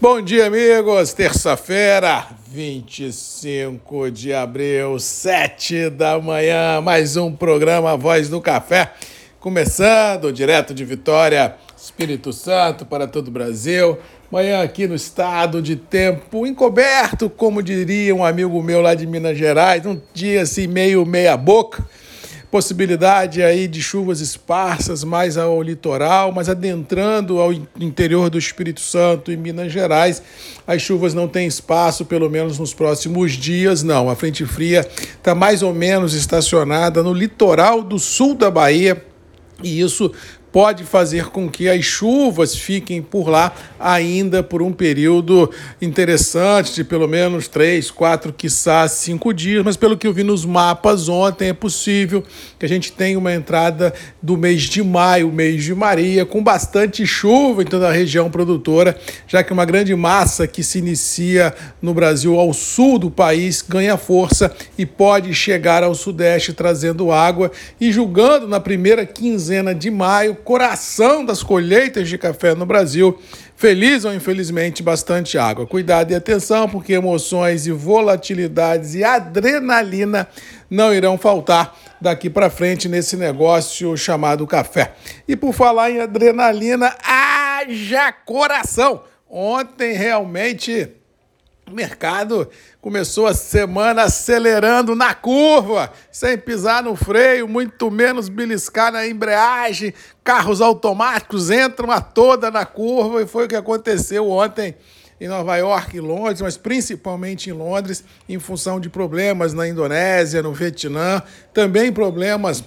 Bom dia, amigos. Terça-feira, 25 de abril, 7 da manhã. Mais um programa Voz do Café. Começando direto de Vitória, Espírito Santo, para todo o Brasil. Manhã aqui no estado de tempo encoberto, como diria um amigo meu lá de Minas Gerais. Um dia assim, meio meia-boca possibilidade aí de chuvas esparsas mais ao litoral, mas adentrando ao interior do Espírito Santo e Minas Gerais, as chuvas não têm espaço, pelo menos nos próximos dias, não. A frente fria está mais ou menos estacionada no litoral do sul da Bahia. E isso pode fazer com que as chuvas fiquem por lá ainda por um período interessante, de pelo menos três, quatro, quiçá cinco dias, mas pelo que eu vi nos mapas ontem, é possível que a gente tenha uma entrada do mês de maio, mês de Maria, com bastante chuva em toda a região produtora, já que uma grande massa que se inicia no Brasil ao sul do país ganha força e pode chegar ao sudeste trazendo água e julgando na primeira quinzena de maio coração das colheitas de café no Brasil. Feliz ou infelizmente, bastante água. Cuidado e atenção, porque emoções e volatilidades e adrenalina não irão faltar daqui para frente nesse negócio chamado café. E por falar em adrenalina, haja coração! Ontem realmente o mercado começou a semana acelerando na curva, sem pisar no freio, muito menos beliscar na embreagem. Carros automáticos entram a toda na curva e foi o que aconteceu ontem em Nova York e Londres, mas principalmente em Londres, em função de problemas na Indonésia, no Vietnã, também problemas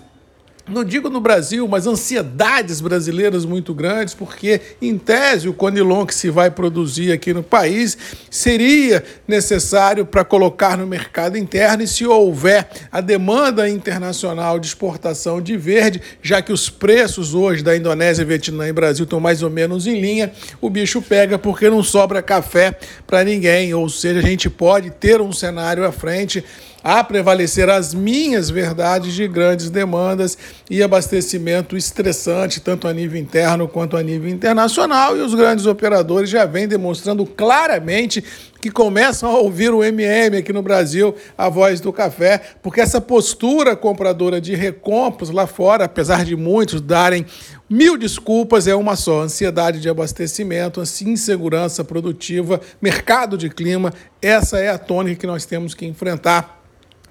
não digo no Brasil, mas ansiedades brasileiras muito grandes, porque, em tese, o Conilon que se vai produzir aqui no país seria necessário para colocar no mercado interno e se houver a demanda internacional de exportação de verde, já que os preços hoje da Indonésia, Vietnã e Brasil estão mais ou menos em linha, o bicho pega porque não sobra café para ninguém, ou seja, a gente pode ter um cenário à frente a prevalecer as minhas verdades de grandes demandas e abastecimento estressante, tanto a nível interno quanto a nível internacional, e os grandes operadores já vêm demonstrando claramente que começam a ouvir o MM aqui no Brasil, a voz do café, porque essa postura compradora de recompras lá fora, apesar de muitos darem mil desculpas, é uma só: ansiedade de abastecimento, insegurança produtiva, mercado de clima. Essa é a tônica que nós temos que enfrentar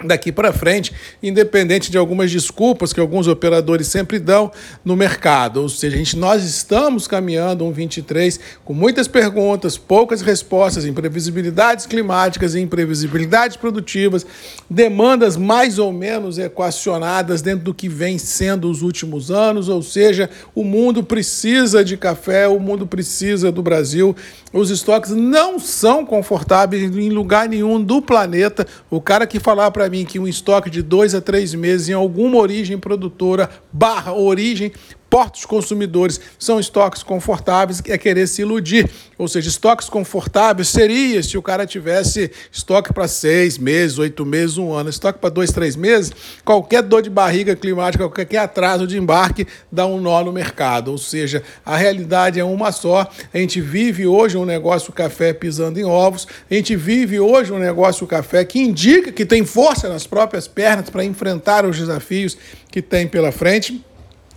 daqui para frente, independente de algumas desculpas que alguns operadores sempre dão no mercado. Ou seja, gente, nós estamos caminhando um 23 com muitas perguntas, poucas respostas, imprevisibilidades climáticas e imprevisibilidades produtivas, demandas mais ou menos equacionadas dentro do que vem sendo os últimos anos, ou seja, o mundo precisa de café, o mundo precisa do Brasil. Os estoques não são confortáveis em lugar nenhum do planeta. O cara que falar para mim que um estoque de dois a três meses em alguma origem produtora barra origem portos consumidores são estoques confortáveis, é querer se iludir. Ou seja, estoques confortáveis seria se o cara tivesse estoque para seis meses, oito meses, um ano. Estoque para dois, três meses, qualquer dor de barriga climática, qualquer atraso de embarque dá um nó no mercado. Ou seja, a realidade é uma só. A gente vive hoje um negócio café pisando em ovos, a gente vive hoje um negócio café que indica que tem força nas próprias pernas para enfrentar os desafios que tem pela frente.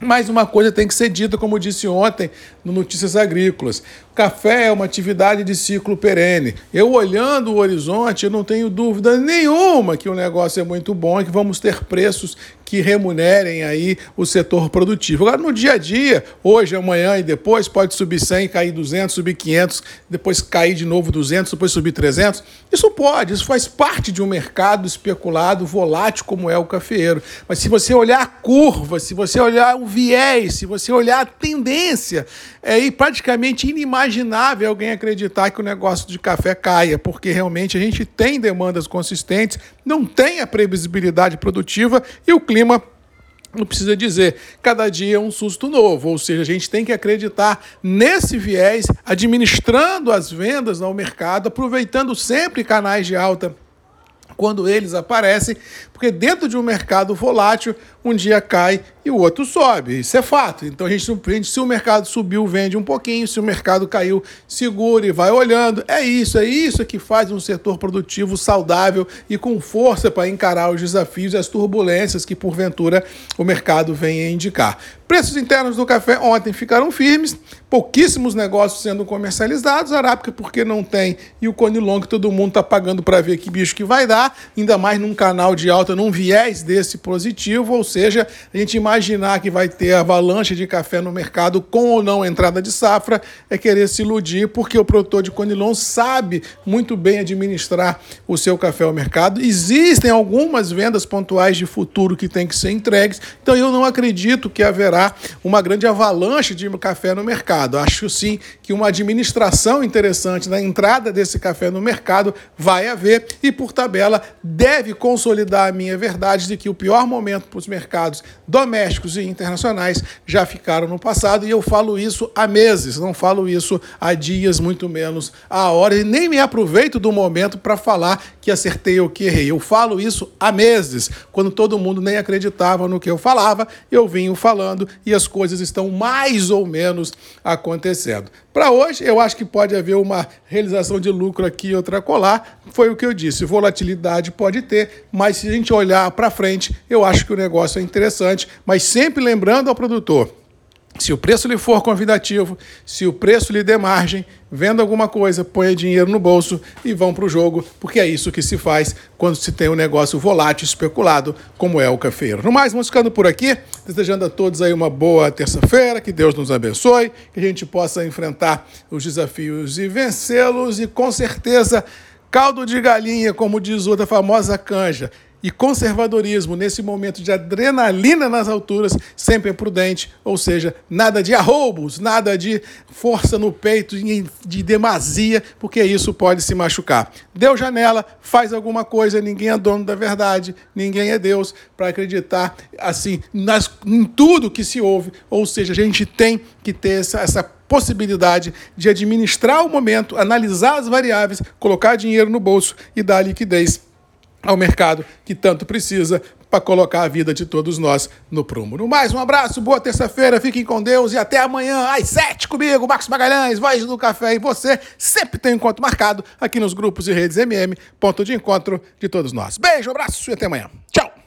Mas uma coisa tem que ser dita, como disse ontem no Notícias Agrícolas. Café é uma atividade de ciclo perene. Eu olhando o horizonte, eu não tenho dúvida nenhuma que o negócio é muito bom e que vamos ter preços que remunerem aí o setor produtivo. Agora, no dia a dia, hoje, amanhã e depois, pode subir 100, cair 200, subir 500, depois cair de novo 200, depois subir 300. Isso pode, isso faz parte de um mercado especulado, volátil como é o cafeeiro. Mas se você olhar a curva, se você olhar o viés, se você olhar a tendência, é praticamente inimaginável alguém acreditar que o negócio de café caia, porque realmente a gente tem demandas consistentes, não tem a previsibilidade produtiva e o clima não precisa dizer, cada dia é um susto novo, ou seja, a gente tem que acreditar nesse viés, administrando as vendas ao mercado, aproveitando sempre canais de alta quando eles aparecem, porque dentro de um mercado volátil, um dia cai e o outro sobe. Isso é fato. Então a gente surpreende se o mercado subiu, vende um pouquinho, se o mercado caiu, segura e vai olhando. É isso, é isso que faz um setor produtivo saudável e com força para encarar os desafios e as turbulências que porventura o mercado vem a indicar. Preços internos do café ontem ficaram firmes, pouquíssimos negócios sendo comercializados, Arábica porque não tem e o Conilon que todo mundo está pagando para ver que bicho que vai dar, ainda mais num canal de alta, num viés desse positivo, ou seja, a gente imaginar que vai ter avalanche de café no mercado com ou não entrada de safra é querer se iludir, porque o produtor de Conilon sabe muito bem administrar o seu café ao mercado. Existem algumas vendas pontuais de futuro que têm que ser entregues, então eu não acredito que haverá uma grande avalanche de café no mercado. Acho sim que uma administração interessante na entrada desse café no mercado vai haver e, por tabela, deve consolidar a minha verdade de que o pior momento para os mercados domésticos e internacionais já ficaram no passado e eu falo isso há meses, não falo isso há dias, muito menos há horas, e nem me aproveito do momento para falar que acertei ou que errei. Eu falo isso há meses, quando todo mundo nem acreditava no que eu falava, eu vinha falando e as coisas estão mais ou menos acontecendo. Para hoje, eu acho que pode haver uma realização de lucro aqui e outra colar. Foi o que eu disse. Volatilidade pode ter, mas se a gente olhar para frente, eu acho que o negócio é interessante. Mas sempre lembrando ao produtor: se o preço lhe for convidativo, se o preço lhe der margem, venda alguma coisa, ponha dinheiro no bolso e vão para o jogo, porque é isso que se faz quando se tem um negócio volátil, especulado, como é o cafeiro. No mais, vamos ficando por aqui, desejando a todos aí uma boa terça-feira, que Deus nos abençoe, que a gente possa enfrentar os desafios e vencê-los e com certeza caldo de galinha, como diz outra famosa canja e conservadorismo nesse momento de adrenalina nas alturas sempre é prudente, ou seja, nada de arroubos, nada de força no peito, de demasia, porque isso pode se machucar. Deu janela, faz alguma coisa, ninguém é dono da verdade, ninguém é Deus para acreditar assim nas, em tudo que se ouve, ou seja, a gente tem que ter essa, essa possibilidade de administrar o momento, analisar as variáveis, colocar dinheiro no bolso e dar liquidez ao mercado que tanto precisa para colocar a vida de todos nós no prumo. No mais, um abraço, boa terça-feira, fiquem com Deus e até amanhã às sete comigo, Marcos Magalhães, Voz do Café e você sempre tem um encontro marcado aqui nos grupos e redes MM, ponto de encontro de todos nós. Beijo, abraço e até amanhã. Tchau!